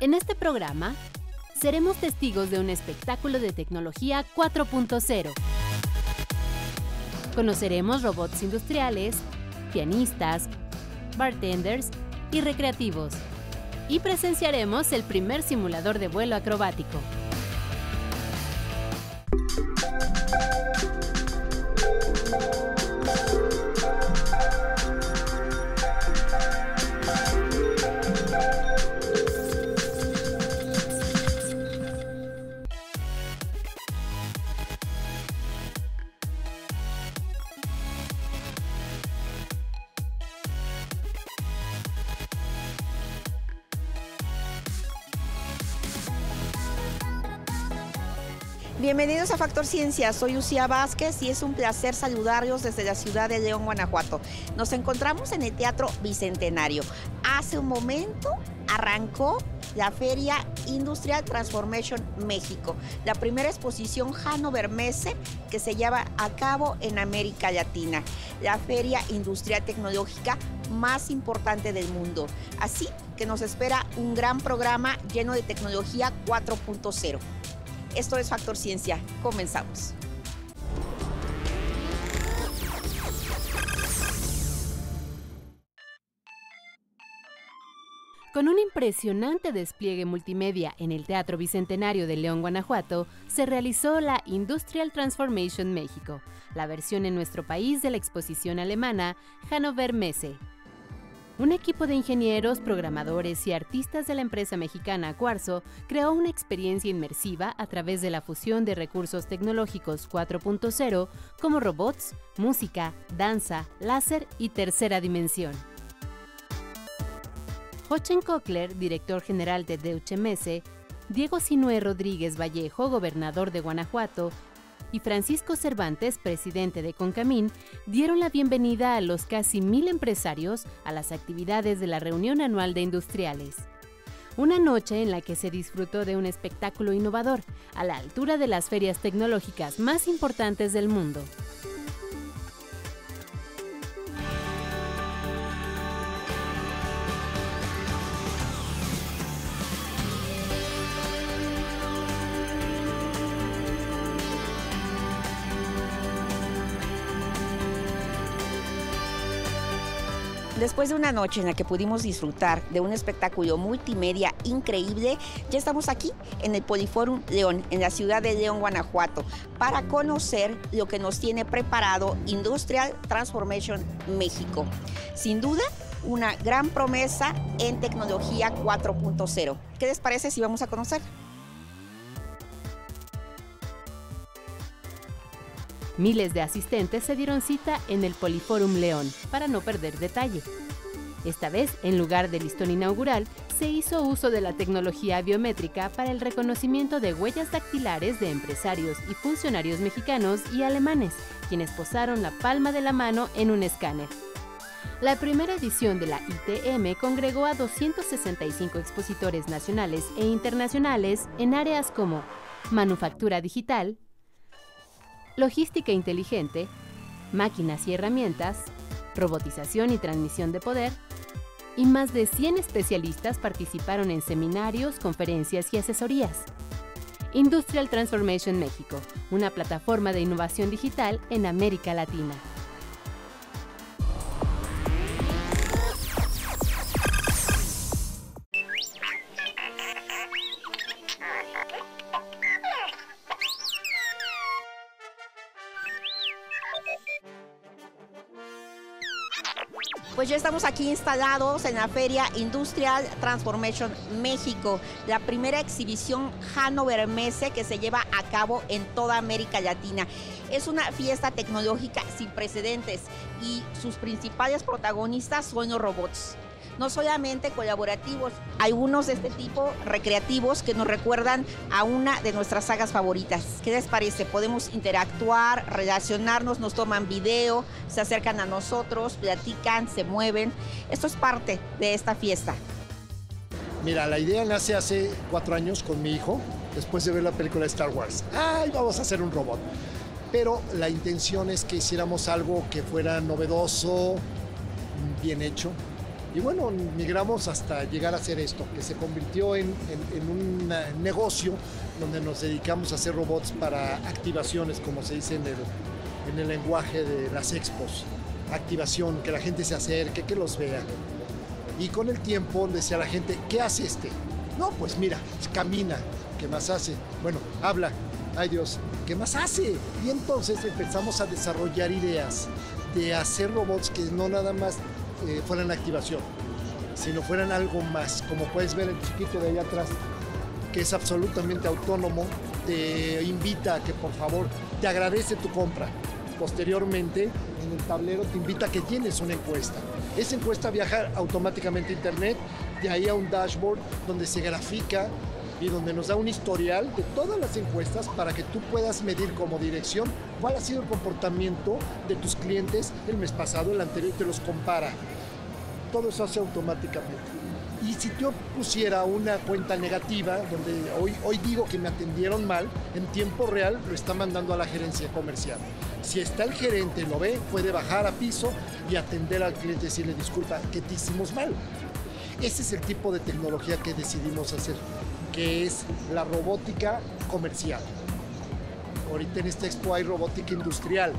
En este programa, seremos testigos de un espectáculo de tecnología 4.0. Conoceremos robots industriales, pianistas, bartenders y recreativos. Y presenciaremos el primer simulador de vuelo acrobático. Bienvenidos a Factor Ciencia, soy Lucía Vázquez y es un placer saludarlos desde la ciudad de León, Guanajuato. Nos encontramos en el Teatro Bicentenario. Hace un momento arrancó la Feria Industrial Transformation México, la primera exposición Hannover Messe que se lleva a cabo en América Latina, la feria industrial tecnológica más importante del mundo. Así que nos espera un gran programa lleno de tecnología 4.0. Esto es Factor Ciencia. Comenzamos. Con un impresionante despliegue multimedia en el Teatro Bicentenario de León, Guanajuato, se realizó la Industrial Transformation México, la versión en nuestro país de la exposición alemana Hannover Messe, un equipo de ingenieros, programadores y artistas de la empresa mexicana Cuarzo creó una experiencia inmersiva a través de la fusión de recursos tecnológicos 4.0 como robots, música, danza, láser y tercera dimensión. Hochen Kockler, director general de Deutsche Messe, Diego Sinue Rodríguez Vallejo, gobernador de Guanajuato, y Francisco Cervantes, presidente de Concamín, dieron la bienvenida a los casi mil empresarios a las actividades de la reunión anual de industriales. Una noche en la que se disfrutó de un espectáculo innovador, a la altura de las ferias tecnológicas más importantes del mundo. Después de una noche en la que pudimos disfrutar de un espectáculo multimedia increíble, ya estamos aquí en el Poliforum León, en la ciudad de León, Guanajuato, para conocer lo que nos tiene preparado Industrial Transformation México. Sin duda, una gran promesa en tecnología 4.0. ¿Qué les parece si vamos a conocer? Miles de asistentes se dieron cita en el Poliforum León para no perder detalle. Esta vez, en lugar del listón inaugural, se hizo uso de la tecnología biométrica para el reconocimiento de huellas dactilares de empresarios y funcionarios mexicanos y alemanes, quienes posaron la palma de la mano en un escáner. La primera edición de la ITM congregó a 265 expositores nacionales e internacionales en áreas como manufactura digital, logística inteligente, máquinas y herramientas, robotización y transmisión de poder, y más de 100 especialistas participaron en seminarios, conferencias y asesorías. Industrial Transformation México, una plataforma de innovación digital en América Latina. Pues ya estamos aquí instalados en la Feria Industrial Transformation México, la primera exhibición Hannover Messe que se lleva a cabo en toda América Latina. Es una fiesta tecnológica sin precedentes y sus principales protagonistas son los robots no solamente colaborativos, algunos de este tipo recreativos que nos recuerdan a una de nuestras sagas favoritas. ¿Qué les parece? Podemos interactuar, relacionarnos, nos toman video, se acercan a nosotros, platican, se mueven. Esto es parte de esta fiesta. Mira, la idea nace hace cuatro años con mi hijo, después de ver la película de Star Wars. ¡Ay, vamos a hacer un robot! Pero la intención es que hiciéramos algo que fuera novedoso, bien hecho, Y bueno, migramos hasta llegar a hacer esto, que se convirtió en, un negocio donde nos dedicamos a hacer robots para activaciones, como se dice en el, en el lenguaje de las expos. Activación, que la gente se acerque, que los vea. Y con el tiempo decía la gente, ¿qué hace este? No, pues mira, camina, ¿qué más hace? Bueno, habla, ay Dios, ¿qué más hace? Y entonces empezamos a desarrollar ideas de hacer robots que no nada más eh, fueran activación, sino fueran algo más, como puedes ver el chiquito de allá atrás, que es absolutamente autónomo, te invita a que por favor te agradece tu compra. Posteriormente, en el tablero te invita a que tienes una encuesta. Esa encuesta viaja automáticamente a internet, de ahí a un dashboard donde se grafica y donde nos da un historial de todas las encuestas para que tú puedas medir como dirección cuál ha sido el comportamiento de tus clientes el mes pasado, el anterior, y te los compara. Todo eso hace automáticamente. Y si yo pusiera una cuenta negativa, donde hoy, hoy digo que me atendieron mal, en tiempo real lo está mandando a la gerencia comercial. Si está el gerente, lo ve, puede bajar a piso y atender al cliente y decirle, disculpa, que te hicimos mal. Ese es el tipo de tecnología que decidimos hacer que es la robótica comercial. Ahorita en esta expo hay robótica industrial.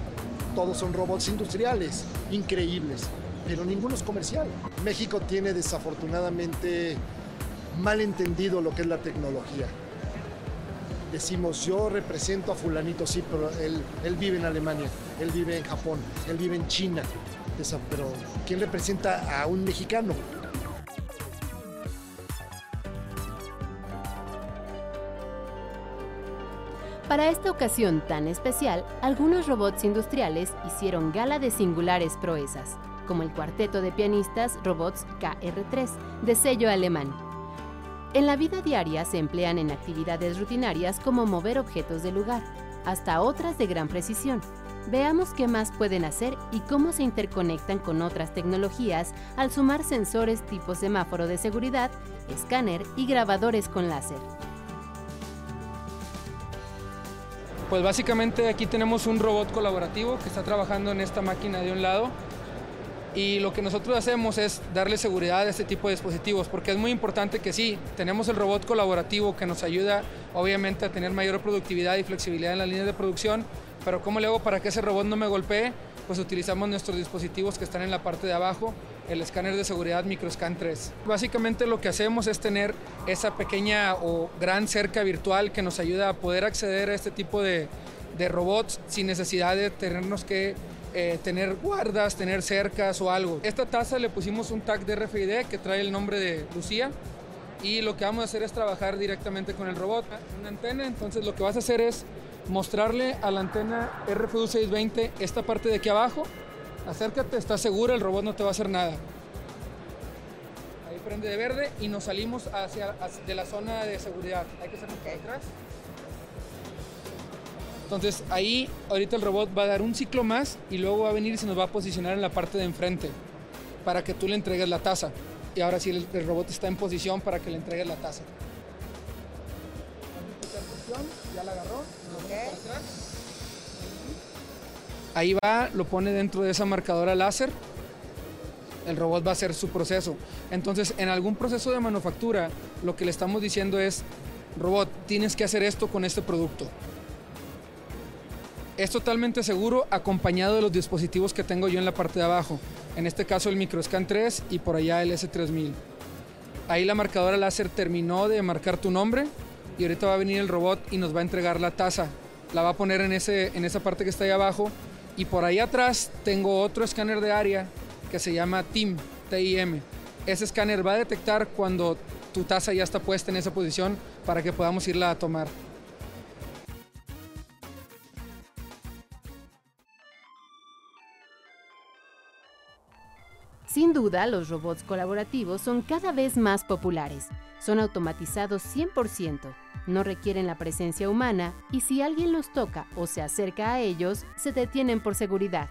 Todos son robots industriales, increíbles, pero ninguno es comercial. México tiene desafortunadamente mal entendido lo que es la tecnología. Decimos, yo represento a fulanito, sí, pero él, él vive en Alemania, él vive en Japón, él vive en China. Pero ¿quién representa a un mexicano? Para esta ocasión tan especial, algunos robots industriales hicieron gala de singulares proezas, como el cuarteto de pianistas Robots KR3, de sello alemán. En la vida diaria se emplean en actividades rutinarias como mover objetos de lugar, hasta otras de gran precisión. Veamos qué más pueden hacer y cómo se interconectan con otras tecnologías al sumar sensores tipo semáforo de seguridad, escáner y grabadores con láser. Pues básicamente aquí tenemos un robot colaborativo que está trabajando en esta máquina de un lado y lo que nosotros hacemos es darle seguridad a este tipo de dispositivos porque es muy importante que sí, tenemos el robot colaborativo que nos ayuda obviamente a tener mayor productividad y flexibilidad en las líneas de producción, pero ¿cómo le hago para que ese robot no me golpee? Pues utilizamos nuestros dispositivos que están en la parte de abajo el escáner de seguridad MicroScan 3. Básicamente lo que hacemos es tener esa pequeña o gran cerca virtual que nos ayuda a poder acceder a este tipo de, robots sin necesidad de tenernos que eh, tener guardas, tener cercas o algo. Esta taza le pusimos un tag de RFID que trae el nombre de Lucía y lo que vamos a hacer es trabajar directamente con el robot. Una antena, entonces lo que vas a hacer es mostrarle a la antena RFID 620 esta parte de aquí abajo Acércate, estás seguro, el robot no te va a hacer nada. Ahí prende de verde y nos salimos hacia, de la zona de seguridad. Hay que hacerlo para atrás. Entonces ahí ahorita el robot va a dar un ciclo más y luego va a venir y se nos va a posicionar en la parte de enfrente para que tú le entregues la taza. Y ahora sí el, robot está en posición para que le entregues la taza. Ya la agarró. Ahí va, lo pone dentro de esa marcadora láser. El robot va a hacer su proceso. Entonces, en algún proceso de manufactura, lo que le estamos diciendo es, robot, tienes que hacer esto con este producto. Es totalmente seguro acompañado de los dispositivos que tengo yo en la parte de abajo. En este caso el MicroScan 3 y por allá el S3000. Ahí la marcadora láser terminó de marcar tu nombre y ahorita va a venir el robot y nos va a entregar la taza. La va a poner en, ese, en esa parte que está ahí abajo y por ahí atrás tengo otro escáner de área que se llama TIM, TIM. Ese escáner va a detectar cuando tu taza ya está puesta en esa posición para que podamos irla a tomar. Sin duda, los robots colaborativos son cada vez más populares. Son automatizados 100%, no requieren la presencia humana y si alguien los toca o se acerca a ellos, se detienen por seguridad.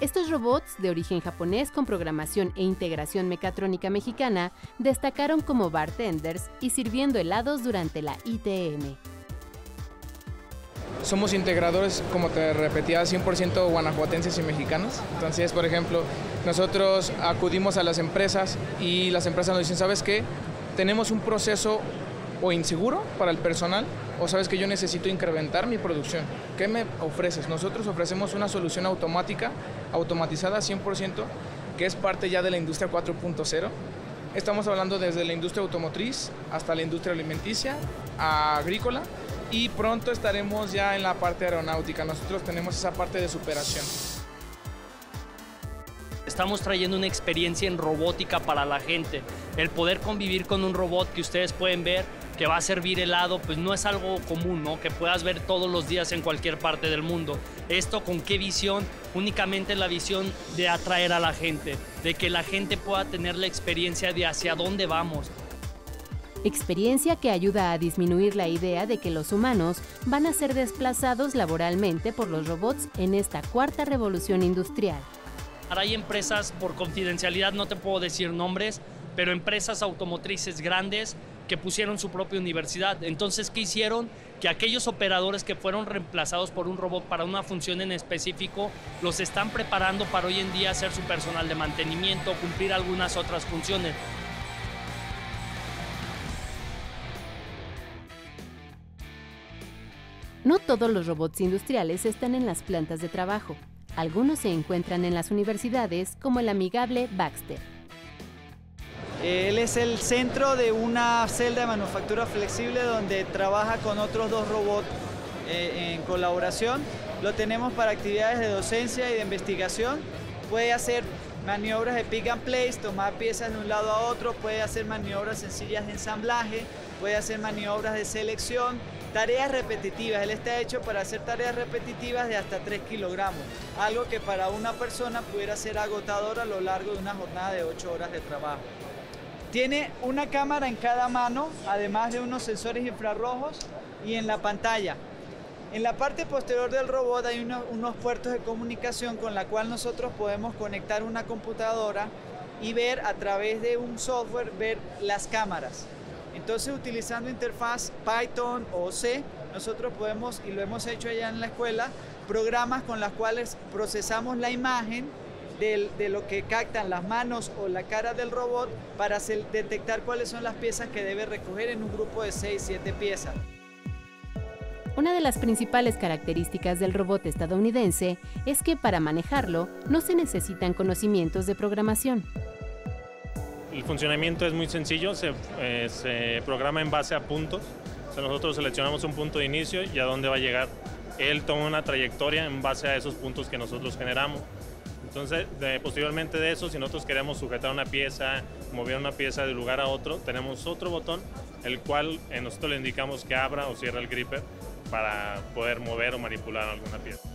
Estos robots, de origen japonés con programación e integración mecatrónica mexicana, destacaron como bartenders y sirviendo helados durante la ITM. Somos integradores, como te repetía, 100% guanajuatenses y mexicanos. Entonces, por ejemplo, nosotros acudimos a las empresas y las empresas nos dicen, ¿sabes qué? Tenemos un proceso o inseguro para el personal o sabes que yo necesito incrementar mi producción. ¿Qué me ofreces? Nosotros ofrecemos una solución automática, automatizada 100%, que es parte ya de la industria 4.0. Estamos hablando desde la industria automotriz hasta la industria alimenticia, agrícola y pronto estaremos ya en la parte aeronáutica. Nosotros tenemos esa parte de superación. Estamos trayendo una experiencia en robótica para la gente. El poder convivir con un robot que ustedes pueden ver que va a servir helado, pues no es algo común, ¿no? Que puedas ver todos los días en cualquier parte del mundo. Esto con qué visión? Únicamente la visión de atraer a la gente, de que la gente pueda tener la experiencia de hacia dónde vamos. Experiencia que ayuda a disminuir la idea de que los humanos van a ser desplazados laboralmente por los robots en esta cuarta revolución industrial. Ahora hay empresas, por confidencialidad no te puedo decir nombres, pero empresas automotrices grandes que pusieron su propia universidad. Entonces, ¿qué hicieron? Que aquellos operadores que fueron reemplazados por un robot para una función en específico, los están preparando para hoy en día hacer su personal de mantenimiento, cumplir algunas otras funciones. No todos los robots industriales están en las plantas de trabajo. Algunos se encuentran en las universidades, como el amigable Baxter. Él es el centro de una celda de manufactura flexible donde trabaja con otros dos robots eh, en colaboración. Lo tenemos para actividades de docencia y de investigación. Puede hacer maniobras de pick and place, tomar piezas de un lado a otro, puede hacer maniobras sencillas de ensamblaje, puede hacer maniobras de selección, tareas repetitivas. Él está hecho para hacer tareas repetitivas de hasta 3 kilogramos, algo que para una persona pudiera ser agotador a lo largo de una jornada de 8 horas de trabajo. Tiene una cámara en cada mano, además de unos sensores infrarrojos y en la pantalla. En la parte posterior del robot hay unos puertos de comunicación con la cual nosotros podemos conectar una computadora y ver a través de un software ver las cámaras. Entonces utilizando interfaz Python o C, nosotros podemos, y lo hemos hecho allá en la escuela, programas con las cuales procesamos la imagen de, lo que captan las manos o la cara del robot para detectar cuáles son las piezas que debe recoger en un grupo de 6, 7 piezas. Una de las principales características del robot estadounidense es que para manejarlo no se necesitan conocimientos de programación. El funcionamiento es muy sencillo, se, eh, se programa en base a puntos. nosotros seleccionamos un punto de inicio y a dónde va a llegar. Él toma una trayectoria en base a esos puntos que nosotros generamos. Entonces, posteriormente de eso, si nosotros queremos sujetar una pieza, mover una pieza de lugar a otro, tenemos otro botón, el cual eh, nosotros le indicamos que abra o cierra el gripper para poder mover o manipular alguna pieza.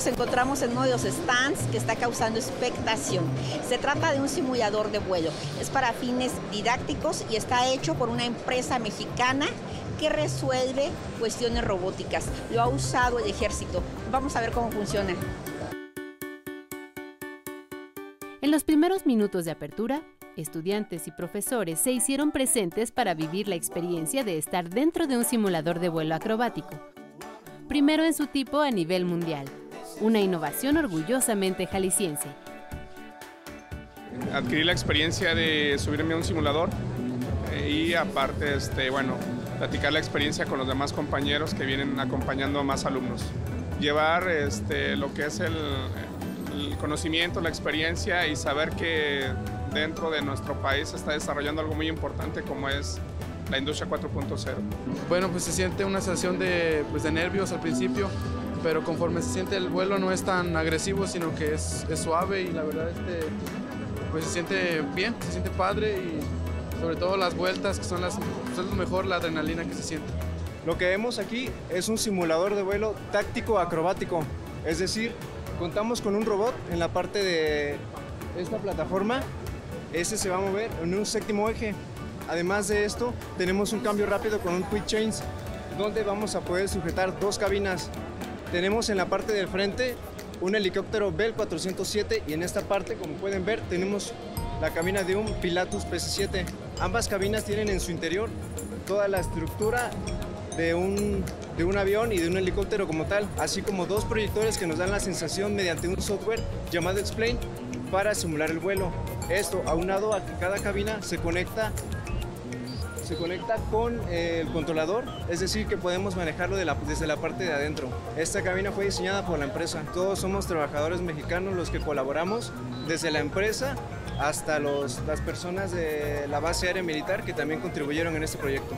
Nos encontramos en uno de los stands que está causando expectación. Se trata de un simulador de vuelo. Es para fines didácticos y está hecho por una empresa mexicana que resuelve cuestiones robóticas. Lo ha usado el ejército. Vamos a ver cómo funciona. En los primeros minutos de apertura, estudiantes y profesores se hicieron presentes para vivir la experiencia de estar dentro de un simulador de vuelo acrobático, primero en su tipo a nivel mundial una innovación orgullosamente jalisciense. Adquirí la experiencia de subirme a un simulador eh, y aparte, este, bueno, platicar la experiencia con los demás compañeros que vienen acompañando a más alumnos. Llevar este, lo que es el, el conocimiento, la experiencia y saber que dentro de nuestro país se está desarrollando algo muy importante como es la industria 4.0. Bueno, pues se siente una sensación de, pues, de nervios al principio, pero conforme se siente el vuelo no es tan agresivo, sino que es, es suave y la verdad este, pues se siente bien, se siente padre y sobre todo las vueltas que son las pues, es mejor la adrenalina que se siente. Lo que vemos aquí es un simulador de vuelo táctico acrobático, es decir, contamos con un robot en la parte de esta plataforma, ese se va a mover en un séptimo eje. Además de esto, tenemos un cambio rápido con un quick change, donde vamos a poder sujetar dos cabinas tenemos en la parte del frente un helicóptero Bell 407 y en esta parte, como pueden ver, tenemos la cabina de un Pilatus PC-7. Ambas cabinas tienen en su interior toda la estructura de un, de un avión y de un helicóptero como tal, así como dos proyectores que nos dan la sensación mediante un software llamado Explain para simular el vuelo. Esto aunado a que cada cabina se conecta se conecta con el controlador, es decir, que podemos manejarlo desde la parte de adentro. Esta cabina fue diseñada por la empresa. Todos somos trabajadores mexicanos los que colaboramos, desde la empresa hasta las personas de la base aérea militar que también contribuyeron en este proyecto.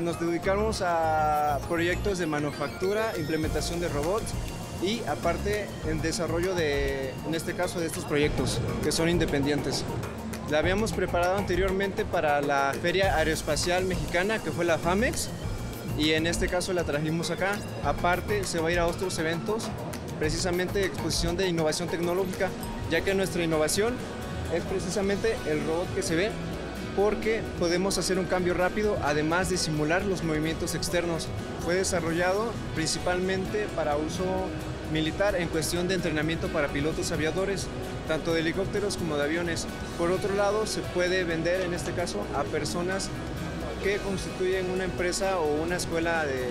Nos dedicamos a proyectos de manufactura, implementación de robots y aparte en desarrollo de, en este caso, de estos proyectos que son independientes. La habíamos preparado anteriormente para la Feria Aeroespacial Mexicana, que fue la FAMEX, y en este caso la trajimos acá. Aparte, se va a ir a otros eventos, precisamente exposición de innovación tecnológica, ya que nuestra innovación es precisamente el robot que se ve, porque podemos hacer un cambio rápido, además de simular los movimientos externos. Fue desarrollado principalmente para uso militar en cuestión de entrenamiento para pilotos aviadores, tanto de helicópteros como de aviones. Por otro lado, se puede vender en este caso a personas que constituyen una empresa o una escuela de,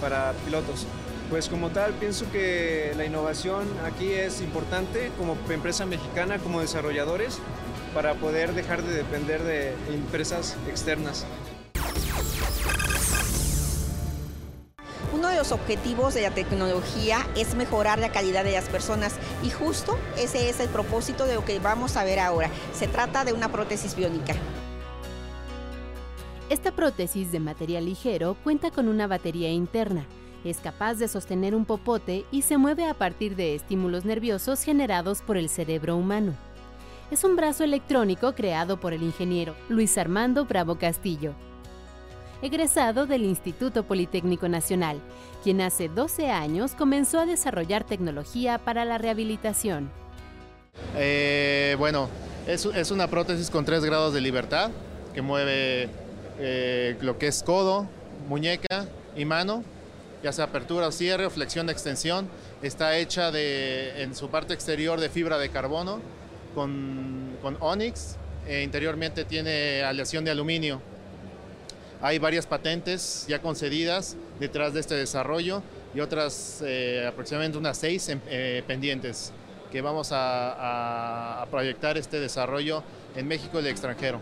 para pilotos. Pues como tal, pienso que la innovación aquí es importante como empresa mexicana, como desarrolladores, para poder dejar de depender de empresas externas. Los objetivos de la tecnología es mejorar la calidad de las personas y justo ese es el propósito de lo que vamos a ver ahora. Se trata de una prótesis biónica. Esta prótesis de material ligero cuenta con una batería interna. Es capaz de sostener un popote y se mueve a partir de estímulos nerviosos generados por el cerebro humano. Es un brazo electrónico creado por el ingeniero Luis Armando Bravo Castillo, egresado del Instituto Politécnico Nacional, quien hace 12 años comenzó a desarrollar tecnología para la rehabilitación. Eh, bueno, es, una prótesis con tres grados de libertad que mueve eh, lo que es codo, muñeca y mano, ya sea apertura o cierre o flexión de extensión. Está hecha de, en su parte exterior de fibra de carbono con, con Onyx. E interiormente tiene aleación de aluminio hay varias patentes ya concedidas detrás de este desarrollo y otras eh, aproximadamente unas seis eh, pendientes que vamos a, a proyectar este desarrollo en México y el extranjero.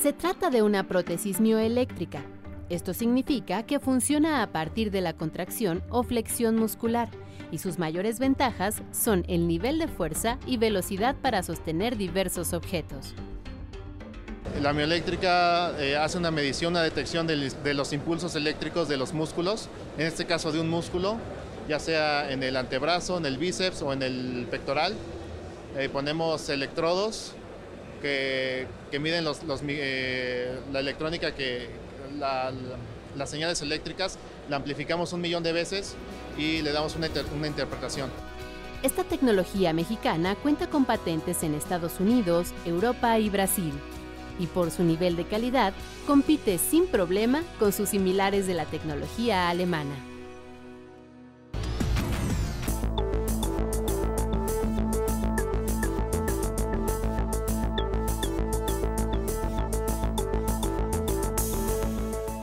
Se trata de una prótesis mioeléctrica. Esto significa que funciona a partir de la contracción o flexión muscular y sus mayores ventajas son el nivel de fuerza y velocidad para sostener diversos objetos. La mioeléctrica eh, hace una medición, una detección de, de, los impulsos eléctricos de los músculos, en este caso de un músculo, ya sea en el antebrazo, en el bíceps o en el pectoral. Eh, ponemos electrodos que, que miden los, los, eh, la electrónica, que la, la, las señales eléctricas, la amplificamos un millón de veces y le damos una, inter, una interpretación. Esta tecnología mexicana cuenta con patentes en Estados Unidos, Europa y Brasil y por su nivel de calidad compite sin problema con sus similares de la tecnología alemana.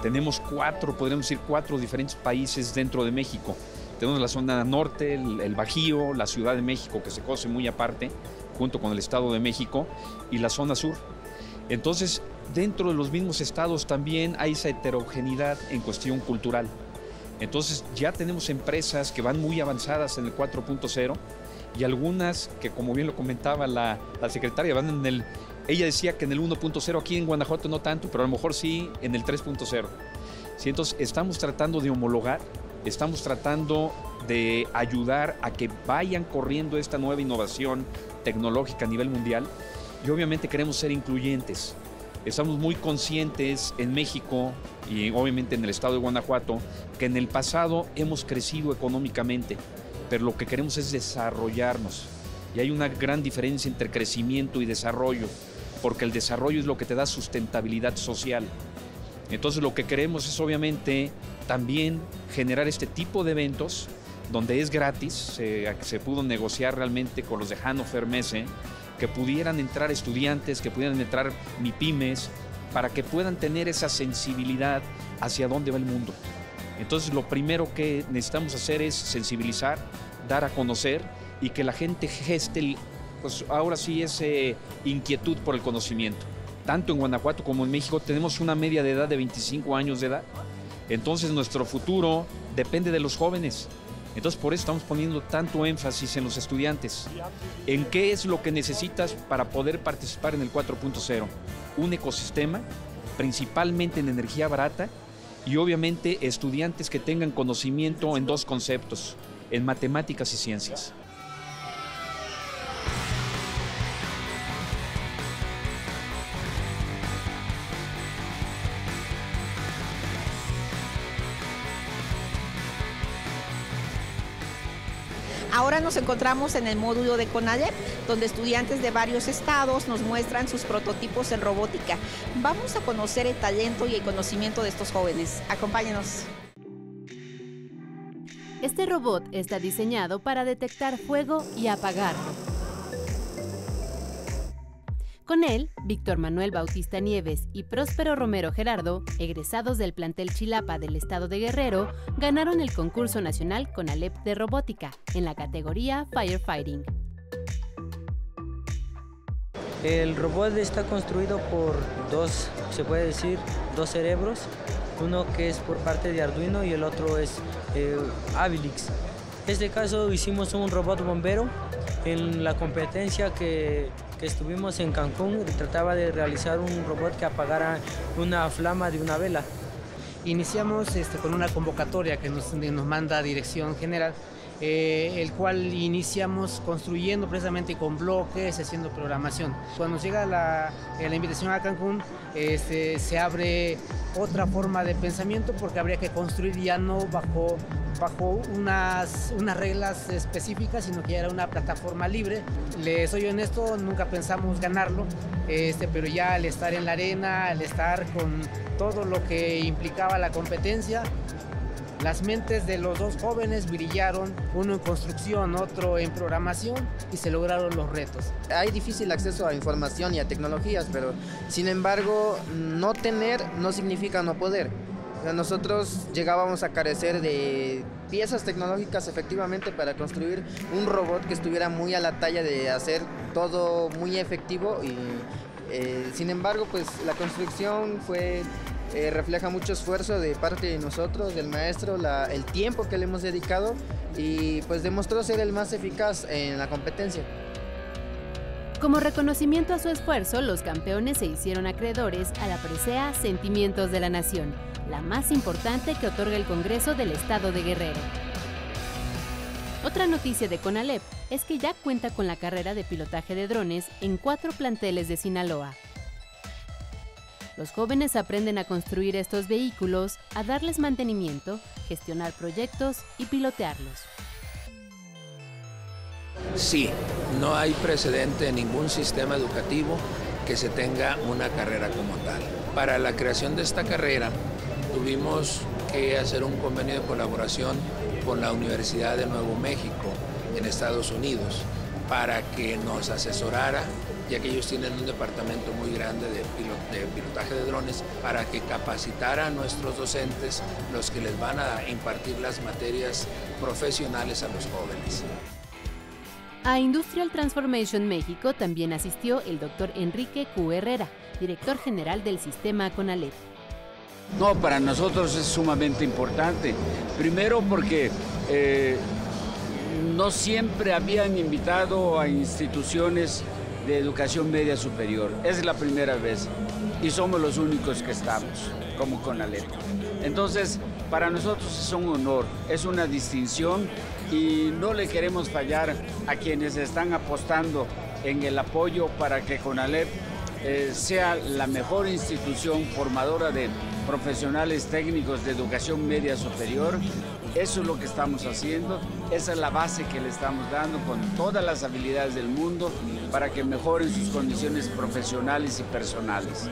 Tenemos cuatro, podríamos decir cuatro diferentes países dentro de México. Tenemos la zona norte, el, Bajío, la Ciudad de México, que se conoce muy aparte, junto con el Estado de México, y la zona sur, entonces, dentro de los mismos estados también hay esa heterogeneidad en cuestión cultural. Entonces, ya tenemos empresas que van muy avanzadas en el 4.0 y algunas que, como bien lo comentaba la, secretaria, van en el... Ella decía que en el 1.0, aquí en Guanajuato no tanto, pero a lo mejor sí en el 3.0. Sí, entonces, estamos tratando de homologar, estamos tratando de ayudar a que vayan corriendo esta nueva innovación tecnológica a nivel mundial y obviamente queremos ser incluyentes. Estamos muy conscientes en México y obviamente en el estado de Guanajuato que en el pasado hemos crecido económicamente, pero lo que queremos es desarrollarnos. Y hay una gran diferencia entre crecimiento y desarrollo, porque el desarrollo es lo que te da sustentabilidad social. Entonces lo que queremos es obviamente también generar este tipo de eventos donde es gratis, se, se pudo negociar realmente con los de Hannover Messe, que pudieran entrar estudiantes, que pudieran entrar MIPIMES, para que puedan tener esa sensibilidad hacia dónde va el mundo. Entonces lo primero que necesitamos hacer es sensibilizar, dar a conocer y que la gente geste, pues ahora sí, esa inquietud por el conocimiento. Tanto en Guanajuato como en México tenemos una media de edad de 25 años de edad. Entonces nuestro futuro depende de los jóvenes. Entonces por eso estamos poniendo tanto énfasis en los estudiantes. ¿En qué es lo que necesitas para poder participar en el 4.0? Un ecosistema, principalmente en energía barata y obviamente estudiantes que tengan conocimiento en dos conceptos, en matemáticas y ciencias. Nos encontramos en el módulo de CONALEP, donde estudiantes de varios estados nos muestran sus prototipos en robótica. Vamos a conocer el talento y el conocimiento de estos jóvenes. Acompáñenos. Este robot está diseñado para detectar fuego y apagarlo. Con él, Víctor Manuel Bautista Nieves y Próspero Romero Gerardo, egresados del plantel Chilapa del estado de Guerrero, ganaron el concurso nacional con Alep de robótica en la categoría Firefighting. El robot está construido por dos, se puede decir, dos cerebros, uno que es por parte de Arduino y el otro es eh. En este caso hicimos un robot bombero en la competencia que que estuvimos en Cancún trataba de realizar un robot que apagara una flama de una vela. Iniciamos este, con una convocatoria que nos, nos manda Dirección General, eh, el cual iniciamos construyendo precisamente con bloques, haciendo programación. Cuando llega la, eh, la invitación a Cancún, este, se abre otra forma de pensamiento porque habría que construir ya no bajo bajo unas, unas reglas específicas, sino que ya era una plataforma libre. Les soy honesto, nunca pensamos ganarlo, este, pero ya al estar en la arena, al estar con todo lo que implicaba la competencia, las mentes de los dos jóvenes brillaron, uno en construcción, otro en programación, y se lograron los retos. Hay difícil acceso a información y a tecnologías, pero sin embargo, no tener no significa no poder nosotros llegábamos a carecer de piezas tecnológicas efectivamente para construir un robot que estuviera muy a la talla de hacer todo muy efectivo y eh, sin embargo pues la construcción fue eh, refleja mucho esfuerzo de parte de nosotros, del maestro, el tiempo que le hemos dedicado y pues demostró ser el más eficaz en la competencia. Como reconocimiento a su esfuerzo, los campeones se hicieron acreedores a la presea Sentimientos de la Nación, la más importante que otorga el Congreso del Estado de Guerrero. Otra noticia de CONALEP es que ya cuenta con la carrera de pilotaje de drones en cuatro planteles de Sinaloa. Los jóvenes aprenden a construir estos vehículos, a darles mantenimiento, gestionar proyectos y pilotearlos. Sí, no hay precedente en ningún sistema educativo que se tenga una carrera como tal. Para la creación de esta carrera tuvimos que hacer un convenio de colaboración con la Universidad de Nuevo México en Estados Unidos para que nos asesorara, ya que ellos tienen un departamento muy grande de, pilotaje de drones, para que capacitara a nuestros docentes, los que les van a impartir las materias profesionales a los jóvenes. A Industrial Transformation México también asistió el doctor Enrique Q. Herrera, director general del sistema CONALEP. No, para nosotros es sumamente importante. Primero porque eh, no siempre habían invitado a instituciones de educación media superior. Es la primera vez y somos los únicos que estamos, como CONALEP. Entonces, para nosotros es un honor, es una distinción y no le queremos fallar a quienes están apostando en el apoyo para que CONALEP eh, sea la mejor institución formadora de profesionales técnicos de educación media superior. Eso es lo que estamos haciendo, esa es la base que le estamos dando con todas las habilidades del mundo para que mejoren sus condiciones profesionales y personales.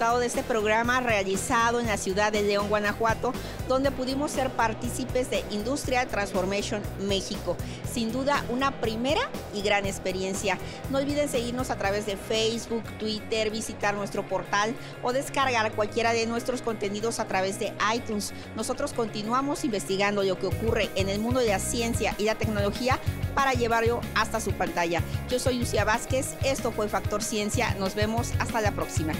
Disfrutado de este programa realizado en la ciudad de León, Guanajuato, donde pudimos ser partícipes de Industrial Transformation México. Sin duda, una primera y gran experiencia. No olviden seguirnos a través de Facebook, Twitter, visitar nuestro portal o descargar cualquiera de nuestros contenidos a través de iTunes. Nosotros continuamos investigando lo que ocurre en el mundo de la ciencia y la tecnología para llevarlo hasta su pantalla. Yo soy Lucia Vázquez, esto fue Factor Ciencia, nos vemos hasta la próxima.